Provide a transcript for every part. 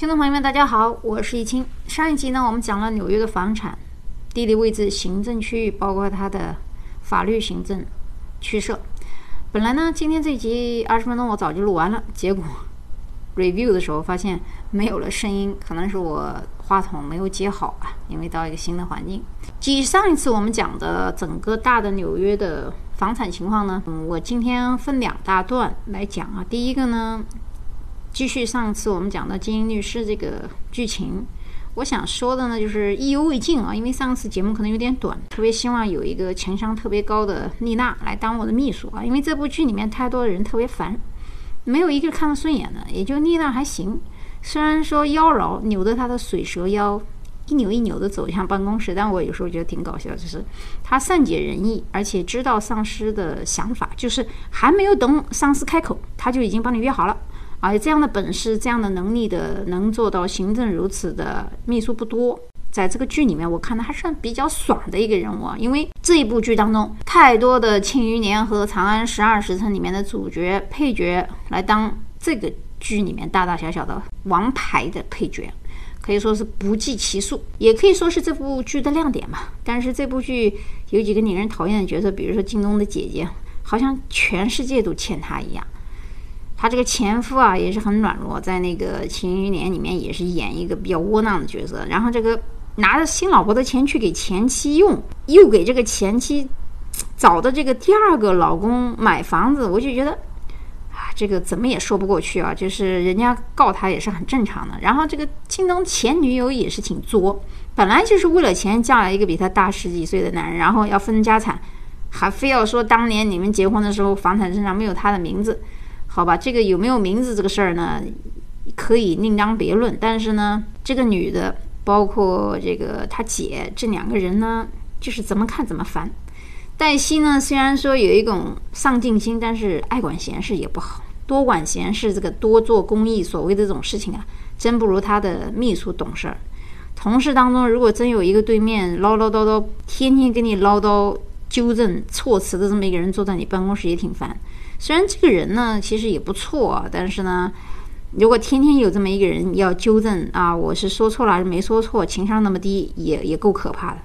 听众朋友们，大家好，我是易清。上一集呢，我们讲了纽约的房产、地理位置、行政区域，包括它的法律行政区设。本来呢，今天这集二十分钟我早就录完了，结果 review 的时候发现没有了声音，可能是我话筒没有接好吧，因为到一个新的环境。继上一次我们讲的整个大的纽约的房产情况呢，嗯，我今天分两大段来讲啊。第一个呢。继续上次我们讲的精英律师这个剧情，我想说的呢就是意犹未尽啊，因为上次节目可能有点短，特别希望有一个情商特别高的丽娜来当我的秘书啊，因为这部剧里面太多的人特别烦，没有一个看得顺眼的，也就丽娜还行，虽然说妖娆扭着她的水蛇腰一扭一扭的走向办公室，但我有时候觉得挺搞笑，就是她善解人意，而且知道上司的想法，就是还没有等上司开口，她就已经帮你约好了。而这样的本事、这样的能力的，能做到行政如此的秘书不多。在这个剧里面，我看的还算比较爽的一个人物啊。因为这一部剧当中，太多的《庆余年》和《长安十二时辰》里面的主角、配角来当这个剧里面大大小小的王牌的配角，可以说是不计其数，也可以说是这部剧的亮点嘛。但是这部剧有几个令人讨厌的角色，比如说京东的姐姐，好像全世界都欠她一样。他这个前夫啊也是很软弱，在那个《庆余年》里面也是演一个比较窝囊的角色。然后这个拿着新老婆的钱去给前妻用，又给这个前妻找的这个第二个老公买房子，我就觉得啊，这个怎么也说不过去啊。就是人家告他也是很正常的。然后这个京东前女友也是挺作，本来就是为了钱嫁了一个比他大十几岁的男人，然后要分家产，还非要说当年你们结婚的时候房产证上没有他的名字。好吧，这个有没有名字这个事儿呢，可以另当别论。但是呢，这个女的，包括这个她姐，这两个人呢，就是怎么看怎么烦。黛西呢，虽然说有一种上进心，但是爱管闲事也不好，多管闲事，这个多做公益，所谓的这种事情啊，真不如她的秘书懂事儿。同事当中，如果真有一个对面唠唠叨叨，天天跟你唠叨、纠正措辞的这么一个人坐在你办公室，也挺烦。虽然这个人呢，其实也不错，但是呢，如果天天有这么一个人要纠正啊，我是说错了还是没说错，情商那么低，也也够可怕的。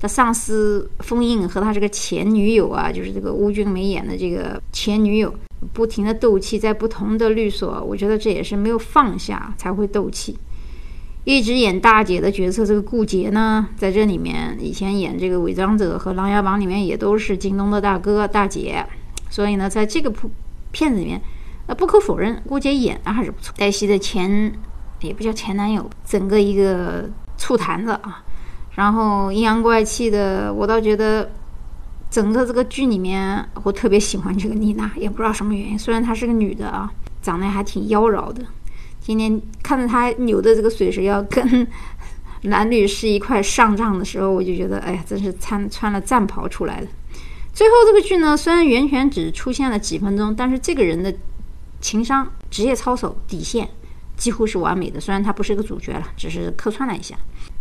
他上司封印和他这个前女友啊，就是这个邬君梅演的这个前女友，不停的斗气，在不同的律所，我觉得这也是没有放下才会斗气。一直演大姐的角色，这个顾杰呢，在这里面以前演这个伪装者和琅琊榜里面也都是京东的大哥大姐。所以呢，在这个部片子里面，呃，不可否认，顾杰演的还是不错。黛西的前也不叫前男友，整个一个醋坛子啊。然后阴阳怪气的，我倒觉得整个这个剧里面，我特别喜欢这个丽娜，也不知道什么原因。虽然她是个女的啊，长得还挺妖娆的，天天看着她扭的这个水蛇腰，跟男女是一块上账的时候，我就觉得，哎呀，真是穿穿了战袍出来的。最后这个剧呢，虽然袁泉只出现了几分钟，但是这个人的情商、职业操守、底线几乎是完美的。虽然他不是个主角了，只是客串了一下。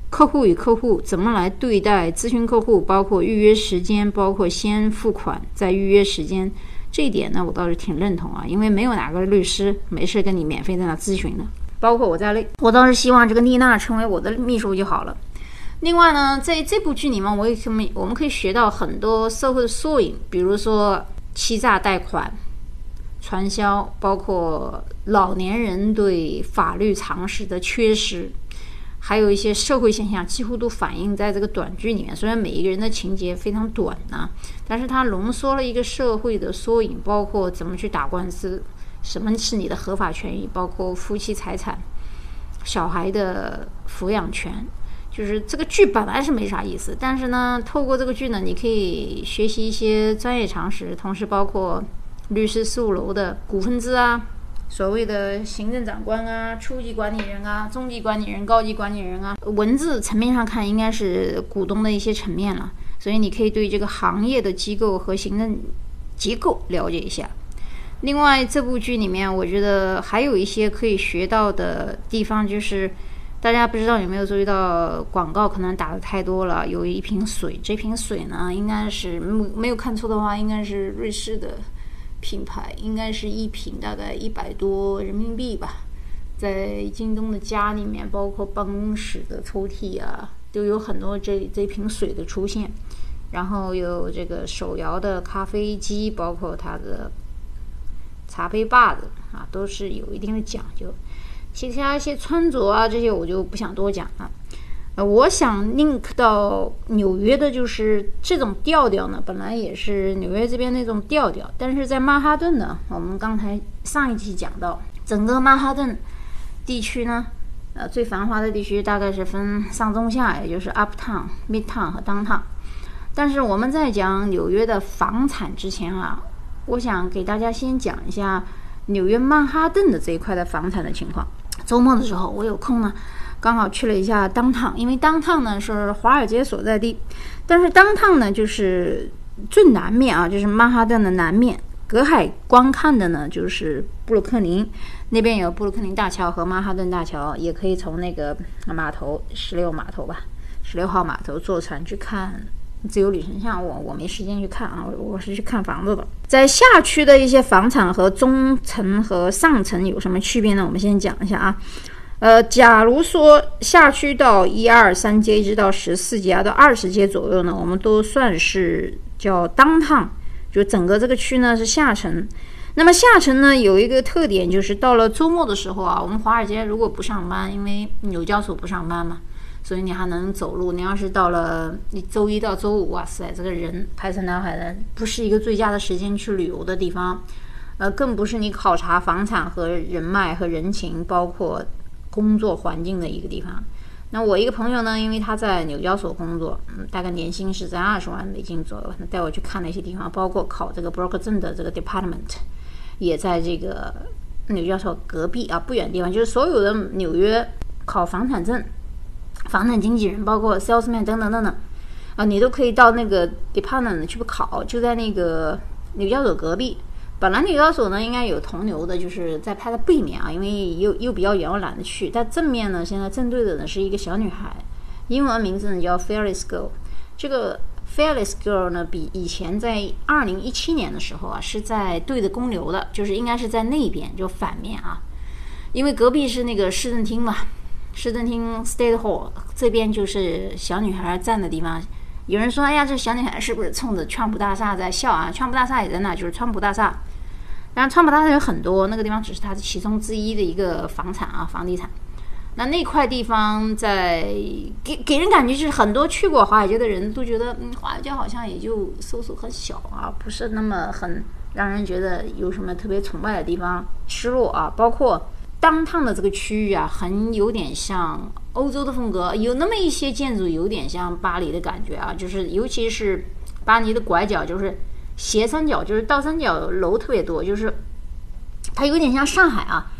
客户与客户怎么来对待咨询客户，包括预约时间，包括先付款再预约时间，这一点呢，我倒是挺认同啊。因为没有哪个律师没事跟你免费在那咨询的，包括我在内。我倒是希望这个丽娜成为我的秘书就好了。另外呢，在这部剧里面，我也可以我们可以学到很多社会的缩影，比如说欺诈贷款、传销，包括老年人对法律常识的缺失，还有一些社会现象，几乎都反映在这个短剧里面。虽然每一个人的情节非常短呢，但是它浓缩了一个社会的缩影，包括怎么去打官司，什么是你的合法权益，包括夫妻财产、小孩的抚养权。就是这个剧本来是没啥意思，但是呢，透过这个剧呢，你可以学习一些专业常识，同时包括律师事务楼的股份制啊，所谓的行政长官啊、初级管理人啊、中级管理人、高级管理人啊，文字层面上看应该是股东的一些层面了，所以你可以对这个行业的机构和行政结构了解一下。另外，这部剧里面我觉得还有一些可以学到的地方，就是。大家不知道有没有注意到广告可能打的太多了？有一瓶水，这瓶水呢，应该是没没有看错的话，应该是瑞士的品牌，应该是一瓶大概一百多人民币吧。在京东的家里面，包括办公室的抽屉啊，都有很多这这瓶水的出现。然后有这个手摇的咖啡机，包括它的茶杯把子啊，都是有一定的讲究。其他一些穿着啊，这些我就不想多讲了。呃，我想 link 到纽约的就是这种调调呢，本来也是纽约这边那种调调，但是在曼哈顿呢，我们刚才上一期讲到，整个曼哈顿地区呢，呃，最繁华的地区大概是分上中下，也就是 uptown、midtown 和 downtown。但是我们在讲纽约的房产之前啊，我想给大家先讲一下纽约曼哈顿的这一块的房产的情况。周末的时候我有空呢。刚好去了一下当趟，因为当趟呢是华尔街所在地，但是当趟呢就是最南面啊，就是曼哈顿的南面，隔海观看的呢就是布鲁克林那边有布鲁克林大桥和曼哈顿大桥，也可以从那个码头十六码头吧，十六号码头坐船去看自由女神像。我我没时间去看啊，我是去看房子的。在下区的一些房产和中层和上层有什么区别呢？我们先讲一下啊。呃，假如说下区到一二三街一直到十四街啊到二十街左右呢，我们都算是叫当趟，就整个这个区呢是下沉。那么下沉呢有一个特点，就是到了周末的时候啊，我们华尔街如果不上班，因为纽交所不上班嘛，所以你还能走路。你要是到了你周一到周五，哇塞，这个人排山倒海的，不是一个最佳的时间去旅游的地方，呃，更不是你考察房产和人脉和人情，包括。工作环境的一个地方。那我一个朋友呢，因为他在纽交所工作，嗯，大概年薪是在二十万美金左右。他带我去看了一些地方，包括考这个 broker 证的这个 department，也在这个纽交所隔壁啊，不远的地方。就是所有的纽约考房产证、房产经纪人，包括 salesman 等等等等啊，你都可以到那个 department 去考，就在那个纽交所隔壁。本来纽交所呢应该有同流的，就是在它的背面啊，因为又又比较远，我懒得去。但正面呢，现在正对的呢是一个小女孩，英文名字呢叫 Fearless Girl。这个 Fearless Girl 呢，比以前在二零一七年的时候啊，是在对着公牛的，就是应该是在那边，就反面啊，因为隔壁是那个市政厅嘛，市政厅 State Hall 这边就是小女孩站的地方。有人说，哎呀，这小女孩是不是冲着川普大厦在笑啊？川普大厦也在那，就是川普大厦。然后川普大厦有很多，那个地方只是它的其中之一的一个房产啊，房地产。那那块地方在给给人感觉就是很多去过华尔街的人都觉得，嗯，华尔街好像也就搜索很小啊，不是那么很让人觉得有什么特别崇拜的地方。失落啊，包括当趟的这个区域啊，很有点像欧洲的风格，有那么一些建筑有点像巴黎的感觉啊，就是尤其是巴黎的拐角，就是。斜三角就是倒三角楼特别多，就是它有点像上海啊。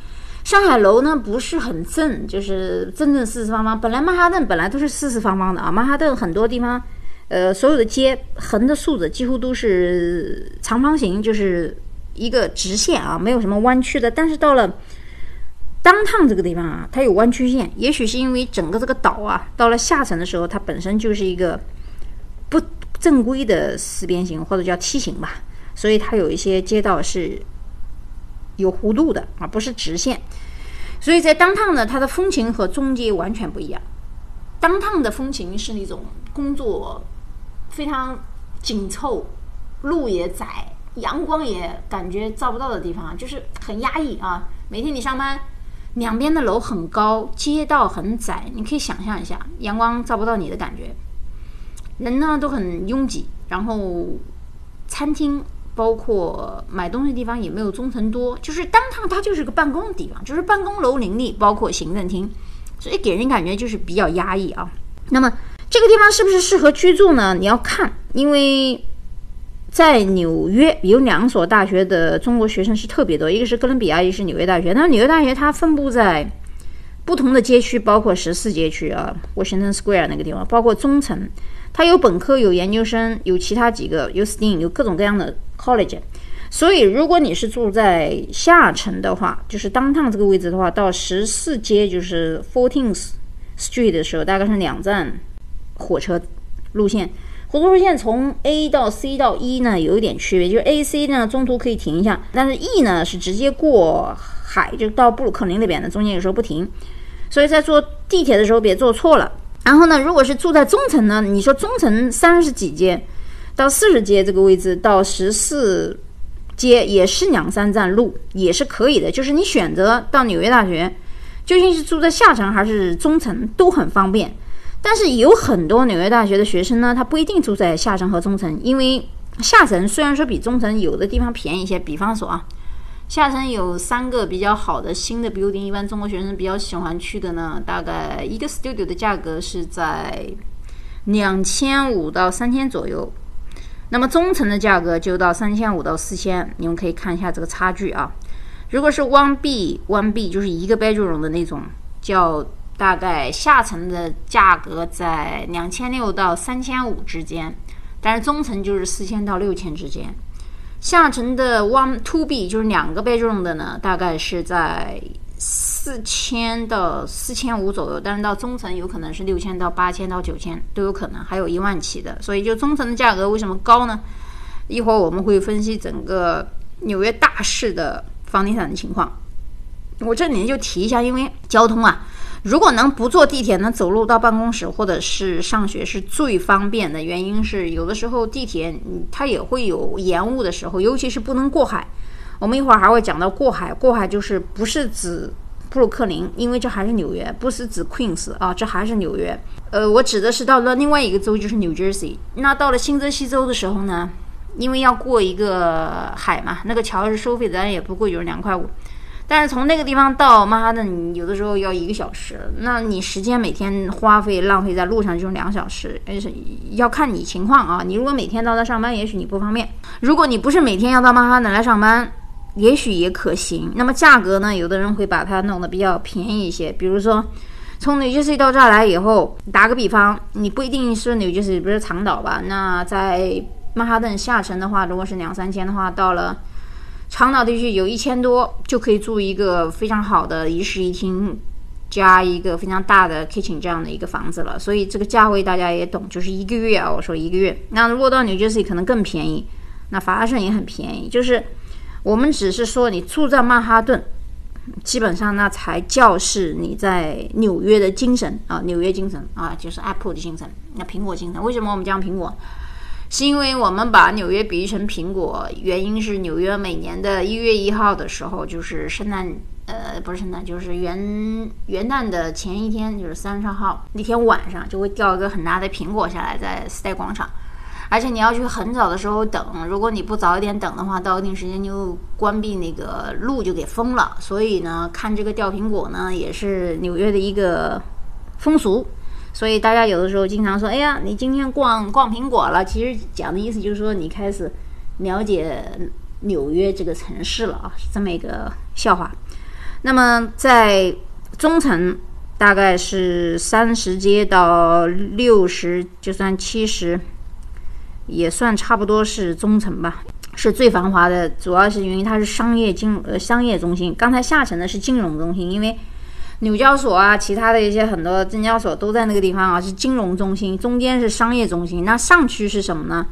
上海楼呢不是很正，就是正正四四方方。本来曼哈顿本来都是四四方方的啊，曼哈顿很多地方，呃，所有的街横的竖的几乎都是长方形，就是一个直线啊，没有什么弯曲的。但是到了当趟这个地方啊，它有弯曲线，也许是因为整个这个岛啊，到了下沉的时候，它本身就是一个不。正规的四边形或者叫梯形吧，所以它有一些街道是有弧度的啊，不是直线。所以在当趟呢，它的风情和中街完全不一样。当趟的风情是那种工作非常紧凑，路也窄，阳光也感觉照不到的地方，就是很压抑啊。每天你上班，两边的楼很高，街道很窄，你可以想象一下，阳光照不到你的感觉。人呢都很拥挤，然后餐厅包括买东西的地方也没有中层多，就是当趟它就是个办公的地方，就是办公楼林立，包括行政厅，所以给人感觉就是比较压抑啊。那么这个地方是不是适合居住呢？你要看，因为在纽约有两所大学的中国学生是特别多，一个是哥伦比亚，一个是纽约大学。那纽约大学它分布在不同的街区，包括十四街区啊，Washington Square 那个地方，包括中层。它有本科，有研究生，有其他几个，有 STEAM，有各种各样的 college。所以，如果你是住在下城的话，就是当趟这个位置的话，到十四街就是 Fourteenth Street 的时候，大概是两站火车路线，活动路线从 A 到 C 到 E 呢有一点区别，就是 A、C 呢中途可以停一下，但是 E 呢是直接过海就到布鲁克林那边的，中间有时候不停。所以在坐地铁的时候别坐错了。然后呢，如果是住在中层呢，你说中层三十几街到四十街这个位置到十四街也是两三站路，也是可以的。就是你选择到纽约大学，究竟是住在下层还是中层都很方便。但是有很多纽约大学的学生呢，他不一定住在下层和中层，因为下层虽然说比中层有的地方便宜一些，比方说啊，下层有三个比较好的新的 building，一般中国学生比较喜欢去的呢，大概一个 studio 的价格是在两千五到三千左右，那么中层的价格就到三千五到四千，你们可以看一下这个差距啊。如果是 one B one B 就是一个 bedroom 的那种叫。大概下层的价格在两千六到三千五之间，但是中层就是四千到六千之间。下层的 one two B 就是两个 bedroom 的呢，大概是在四千到四千五左右，但是到中层有可能是六千到八千到九千都有可能，还有一万起的。所以就中层的价格为什么高呢？一会儿我们会分析整个纽约大市的房地产的情况。我这里就提一下，因为交通啊。如果能不坐地铁，能走路到办公室或者是上学是最方便的。原因是有的时候地铁它也会有延误的时候，尤其是不能过海。我们一会儿还会讲到过海，过海就是不是指布鲁克林，因为这还是纽约，不是指 Queens 啊，这还是纽约。呃，我指的是到了另外一个州，就是 New Jersey。那到了新泽西州的时候呢，因为要过一个海嘛，那个桥是收费的，但也不贵，就是两块五。但是从那个地方到曼哈顿，有的时候要一个小时，那你时间每天花费浪费在路上就是两小时，而是要看你情况啊。你如果每天到那上班，也许你不方便；如果你不是每天要到曼哈顿来上班，也许也可行。那么价格呢？有的人会把它弄得比较便宜一些，比如说从纽约市到这儿来以后，打个比方，你不一定是纽约市，不是长岛吧？那在曼哈顿下沉的话，如果是两三千的话，到了。长岛地区有一千多就可以住一个非常好的一室一厅加一个非常大的 kitchen 这样的一个房子了，所以这个价位大家也懂，就是一个月啊，我说一个月。那如果到 New Jersey 可能更便宜，那法拉盛也很便宜。就是我们只是说你住在曼哈顿，基本上那才叫是你在纽约的精神啊，纽约精神啊，就是 Apple 的精神，那苹果精神。为什么我们讲苹果？是因为我们把纽约比喻成苹果，原因是纽约每年的一月一号的时候，就是圣诞，呃，不是圣诞，就是元元旦的前一天，就是三十号那天晚上，就会掉一个很大的苹果下来在时代广场，而且你要去很早的时候等，如果你不早一点等的话，到一定时间就关闭那个路就给封了，所以呢，看这个掉苹果呢，也是纽约的一个风俗。所以大家有的时候经常说：“哎呀，你今天逛逛苹果了。”其实讲的意思就是说你开始了解纽约这个城市了啊，是这么一个笑话。那么在中层大概是三十街到六十，就算七十，也算差不多是中层吧，是最繁华的。主要是因为它是商业金呃商业中心。刚才下层的是金融中心，因为。纽交所啊，其他的一些很多证交所都在那个地方啊，是金融中心，中间是商业中心。那上区是什么呢？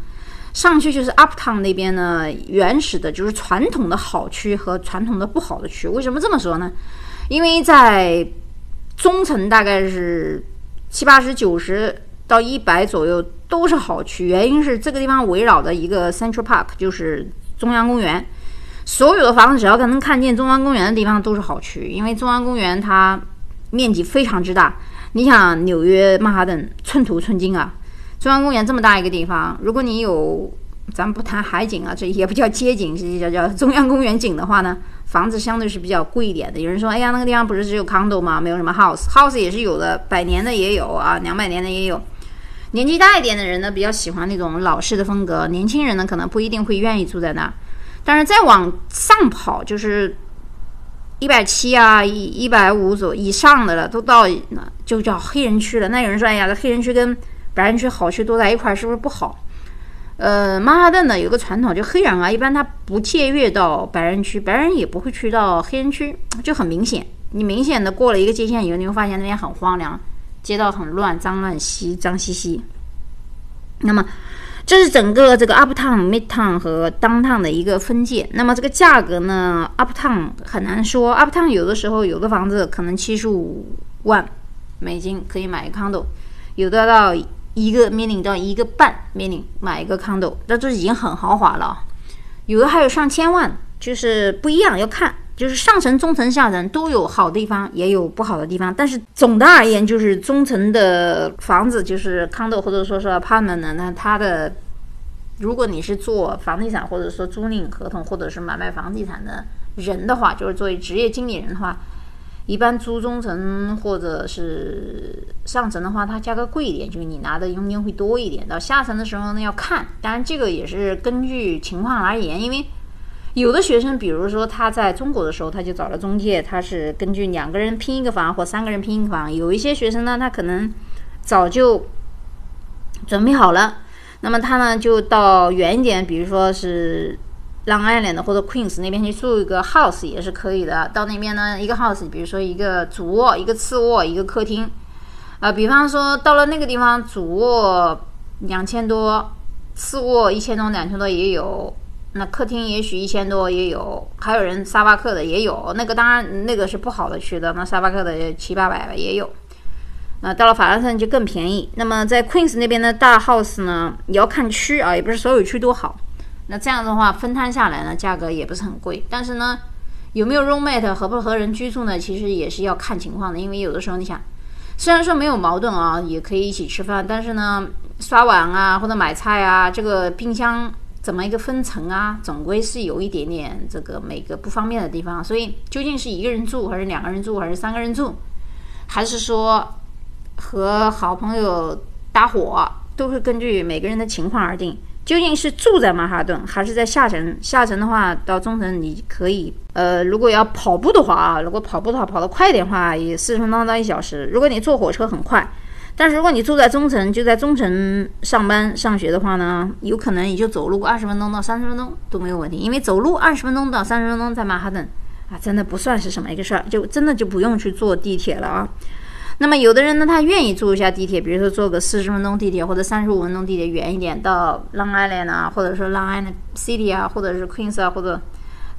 上区就是 Uptown 那边呢，原始的就是传统的好区和传统的不好的区。为什么这么说呢？因为在中层大概是七八十、九十到一百左右都是好区，原因是这个地方围绕的一个 Central Park，就是中央公园。所有的房子只要能看见中央公园的地方都是好区，因为中央公园它面积非常之大。你想纽约曼哈顿寸土寸金啊，中央公园这么大一个地方，如果你有，咱不谈海景啊，这也不叫街景，这叫叫中央公园景的话呢，房子相对是比较贵一点的。有人说，哎呀，那个地方不是只有 condo 吗？没有什么 house，house 也是有的，百年的也有啊，两百年的也有。年纪大一点的人呢，比较喜欢那种老式的风格，年轻人呢，可能不一定会愿意住在那儿。但是再往上跑，就是一百七啊，一一百五左以上的了，都到那就叫黑人区了。那有人说：“哎呀，这黑人区跟白人区好区都在一块儿，是不是不好？”呃，曼哈顿呢有个传统，就黑人啊，一般他不借阅到白人区，白人也不会去到黑人区，就很明显。你明显的过了一个界限以后，你会发现那边很荒凉，街道很乱，脏乱兮，脏兮兮。那么。这是整个这个 uptown、midtown 和 downtown 的一个分界。那么这个价格呢？uptown 很难说，uptown 有的时候有的房子可能七十五万美金可以买一个 condo，有的到一个 million 到一个半 million 买一个 condo，那这已经很豪华了。有的还有上千万，就是不一样，要看，就是上层、中层、下层都有好地方，也有不好的地方。但是总的而言，就是中层的房子，就是 condo 或者说是 apartment 呢，那它的，如果你是做房地产或者说租赁合同或者是买卖房地产的人的话，就是作为职业经理人的话。一般租中层或者是上层的话，它价格贵一点，就是你拿的佣金会多一点。到下层的时候呢，要看，当然这个也是根据情况而言。因为有的学生，比如说他在中国的时候，他就找了中介，他是根据两个人拼一个房或三个人拼一个房。有一些学生呢，他可能早就准备好了，那么他呢就到远一点，比如说是。Long Island 或者 Queens 那边去住一个 house 也是可以的。到那边呢，一个 house，比如说一个主卧、一个次卧、一个客厅，啊，比方说到了那个地方，主卧两千多，次卧一千多、两千多也有。那客厅也许一千多也有，还有人沙发客的也有。那个当然那个是不好的区的，那沙发客的七八百也有。那到了法拉盛就更便宜。那么在 Queens 那边的大 house 呢，也要看区啊，也不是所有区都好。那这样的话分摊下来呢，价格也不是很贵。但是呢，有没有 roommate 合不合人居住呢？其实也是要看情况的。因为有的时候你想，虽然说没有矛盾啊，也可以一起吃饭，但是呢，刷碗啊或者买菜啊，这个冰箱怎么一个分层啊，总归是有一点点这个每个不方便的地方。所以究竟是一个人住，还是两个人住，还是三个人住，还是说和好朋友搭伙，都会根据每个人的情况而定。究竟是住在曼哈顿，还是在下城？下城的话，到中城你可以，呃，如果要跑步的话啊，如果跑步的话，跑得快一点的话，也四十分钟到一小时。如果你坐火车很快，但是如果你住在中层，就在中层上班上学的话呢，有可能你就走路二十分钟到三十分钟都没有问题。因为走路二十分钟到三十分钟在曼哈顿啊，真的不算是什么一个事儿，就真的就不用去坐地铁了啊。那么有的人呢，他愿意坐一下地铁，比如说坐个四十分钟地铁或者三十五分钟地铁远一点到 Long Island 啊，或者说 Long Island City 啊，或者是 Queens 啊，或者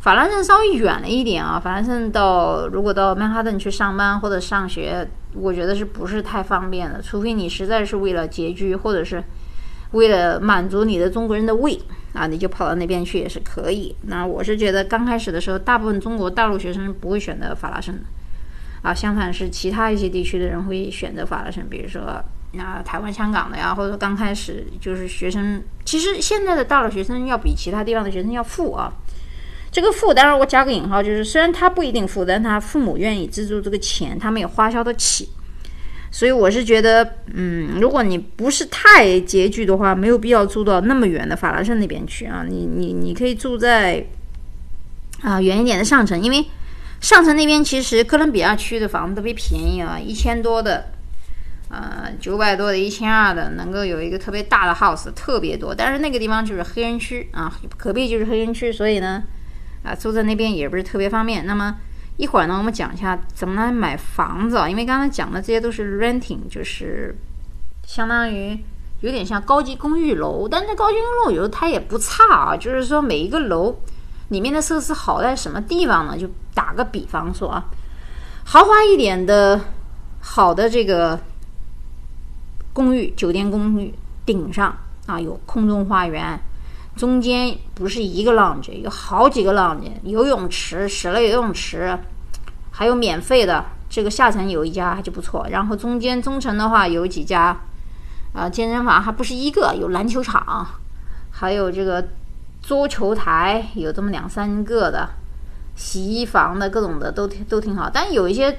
法兰盛稍微远了一点啊。法兰盛到如果到曼哈顿去上班或者上学，我觉得是不是太方便的？除非你实在是为了拮据，或者是为了满足你的中国人的胃啊，你就跑到那边去也是可以。那我是觉得刚开始的时候，大部分中国大陆学生不会选择法拉盛的。啊，相反是其他一些地区的人会选择法拉盛，比如说啊台湾、香港的呀，或者说刚开始就是学生，其实现在的大陆学生要比其他地方的学生要富啊。这个富当然我加个引号，就是虽然他不一定富，但他父母愿意资助这个钱，他们也花销得起。所以我是觉得，嗯，如果你不是太拮据的话，没有必要住到那么远的法拉盛那边去啊。你你你可以住在啊远一点的上城，因为。上城那边其实哥伦比亚区的房子特别便宜啊，一千多的，呃，九百多的，一千二的，能够有一个特别大的 house，特别多。但是那个地方就是黑人区啊，隔壁就是黑人区，所以呢，啊，住在那边也不是特别方便。那么一会儿呢，我们讲一下怎么来买房子啊，因为刚才讲的这些都是 renting，就是相当于有点像高级公寓楼，但是高级公寓楼有时候它也不差啊，就是说每一个楼。里面的设施好在什么地方呢？就打个比方说啊，豪华一点的好的这个公寓、酒店公寓顶上啊有空中花园，中间不是一个 lounge，有好几个 lounge，游泳池、室内游泳池，还有免费的。这个下层有一家就不错，然后中间中层的话有几家啊健身房，还不是一个，有篮球场，还有这个。桌球台有这么两三个的，洗衣房的各种的都都挺好，但有一些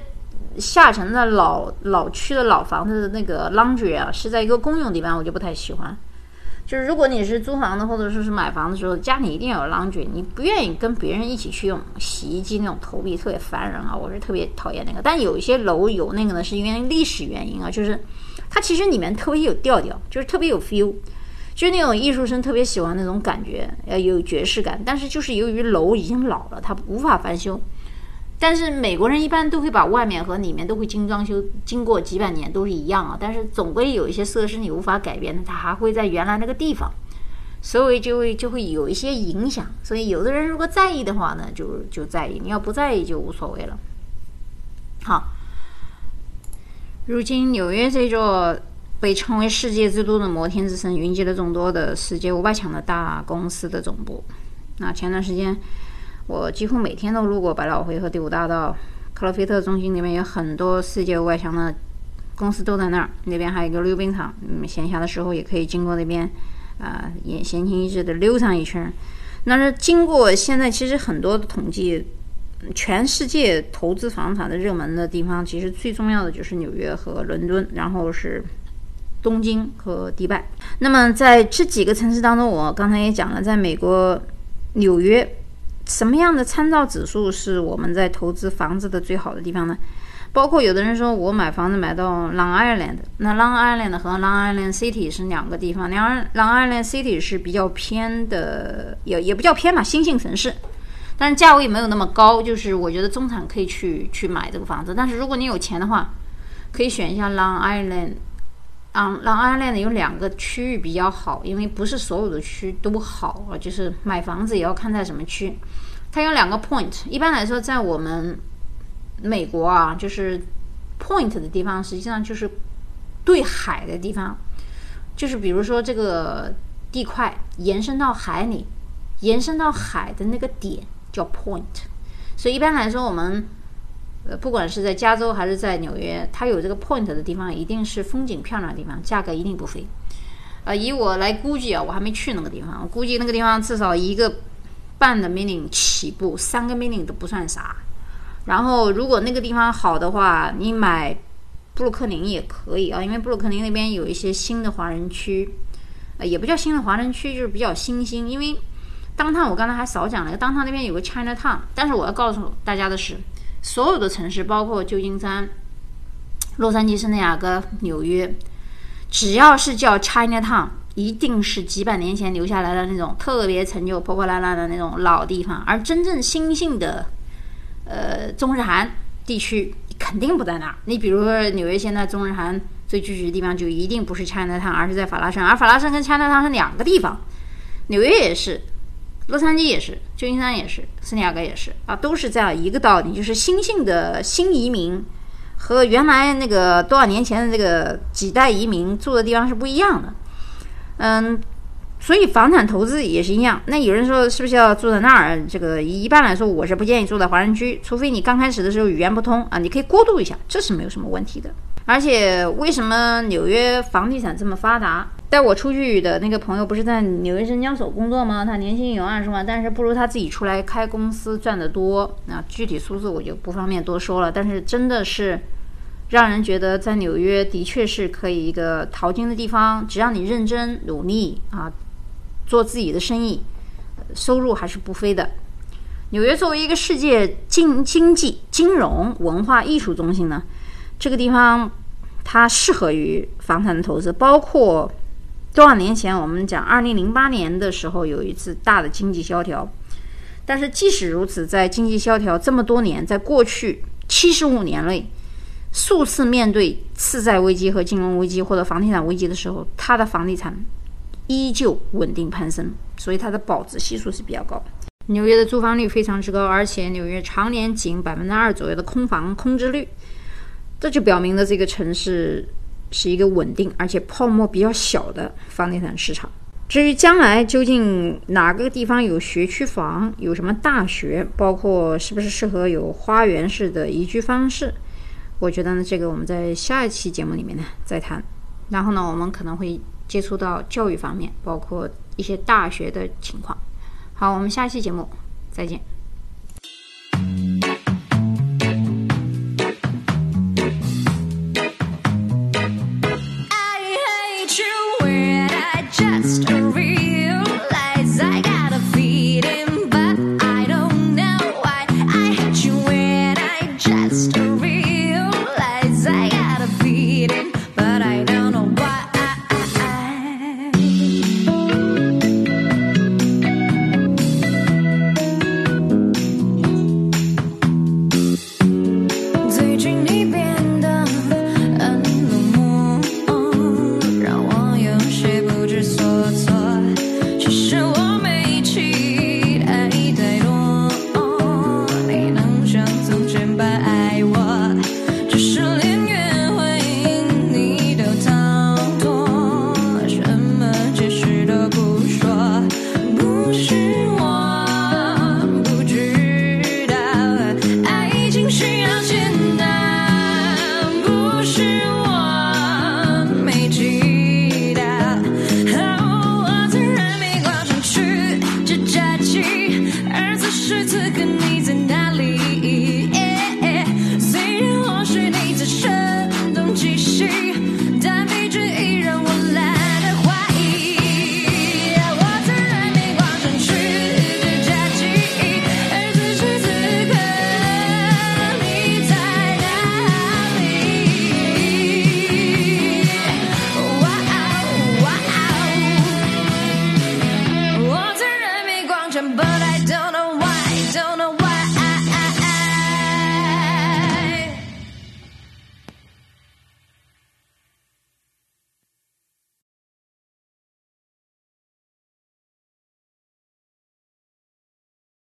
下层的老老区的老房子的那个 laundry 啊，是在一个公用地方，我就不太喜欢。就是如果你是租房子或者说是买房的时候，家里一定要有 laundry，你不愿意跟别人一起去用洗衣机那种投币特别烦人啊，我是特别讨厌那个。但有一些楼有那个呢，是因为历史原因啊，就是它其实里面特别有调调，就是特别有 feel。就是那种艺术生特别喜欢那种感觉，要有爵士感。但是就是由于楼已经老了，它无法翻修，但是美国人一般都会把外面和里面都会精装修，经过几百年都是一样啊。但是总归有一些设施你无法改变的，它还会在原来那个地方，所以就会就会有一些影响。所以有的人如果在意的话呢，就就在意；你要不在意就无所谓了。好，如今纽约这座被称为世界之都的摩天之城，云集了众多的世界五百强的大公司的总部。那前段时间。我几乎每天都路过百老汇和第五大道，克洛菲特中心里面有很多世界五百强的公司都在那儿。那边还有一个溜冰场，嗯，闲暇的时候也可以经过那边，啊，也闲情逸致的溜上一圈。那是经过现在其实很多的统计，全世界投资房产的热门的地方，其实最重要的就是纽约和伦敦，然后是东京和迪拜。那么在这几个城市当中，我刚才也讲了，在美国纽约。什么样的参照指数是我们在投资房子的最好的地方呢？包括有的人说我买房子买到 Long Island，那 Long Island 和 Long Island City 是两个地方，两 Long Island City 是比较偏的，也也不叫偏吧，新兴城市，但是价位没有那么高，就是我觉得中产可以去去买这个房子。但是如果你有钱的话，可以选一下 Long Island。啊，Long Island 有两个区域比较好，因为不是所有的区都好啊，就是买房子也要看在什么区。它有两个 point，一般来说，在我们美国啊，就是 point 的地方，实际上就是对海的地方，就是比如说这个地块延伸到海里，延伸到海的那个点叫 point。所以一般来说，我们呃，不管是在加州还是在纽约，它有这个 point 的地方，一定是风景漂亮的地方，价格一定不菲。呃，以我来估计啊，我还没去那个地方，我估计那个地方至少一个半的 million 起步，三个 million 都不算啥。然后，如果那个地方好的话，你买布鲁克林也可以啊，因为布鲁克林那边有一些新的华人区，呃，也不叫新的华人区，就是比较新兴。因为当趟我刚才还少讲了个，当趟那边有个 China Town，但是我要告诉大家的是。所有的城市，包括旧金山、洛杉矶、圣地亚哥、纽约，只要是叫 China Town，一定是几百年前留下来的那种特别陈旧、破破烂烂的那种老地方。而真正新兴的，呃，中日韩地区肯定不在那儿。你比如说纽约，现在中日韩最聚集的地方就一定不是 China Town，而是在法拉盛。而法拉盛跟 China Town 是两个地方，纽约也是。洛杉矶也是，旧金山也是，圣地亚哥也是啊，都是这样一个道理，就是新兴的新移民和原来那个多少年前的这个几代移民住的地方是不一样的。嗯，所以房产投资也是一样。那有人说是不是要住在那儿？这个一般来说，我是不建议住在华人区，除非你刚开始的时候语言不通啊，你可以过渡一下，这是没有什么问题的。而且为什么纽约房地产这么发达？带我出去的那个朋友不是在纽约证交所工作吗？他年薪有二十万，但是不如他自己出来开公司赚得多。那具体数字我就不方便多说了。但是真的是让人觉得在纽约的确是可以一个淘金的地方，只要你认真努力啊，做自己的生意，收入还是不菲的。纽约作为一个世界经经济、金融、文化艺术中心呢，这个地方它适合于房产的投资，包括。多少年前，我们讲二零零八年的时候有一次大的经济萧条，但是即使如此，在经济萧条这么多年，在过去七十五年内，数次面对次贷危机和金融危机或者房地产危机的时候，它的房地产依旧稳定攀升，所以它的保值系数是比较高。纽约的租房率非常之高，而且纽约常年仅百分之二左右的空房空置率，这就表明了这个城市。是一个稳定而且泡沫比较小的房地产市场。至于将来究竟哪个地方有学区房，有什么大学，包括是不是适合有花园式的宜居方式，我觉得呢，这个我们在下一期节目里面呢再谈。然后呢，我们可能会接触到教育方面，包括一些大学的情况。好，我们下期节目再见。but I know.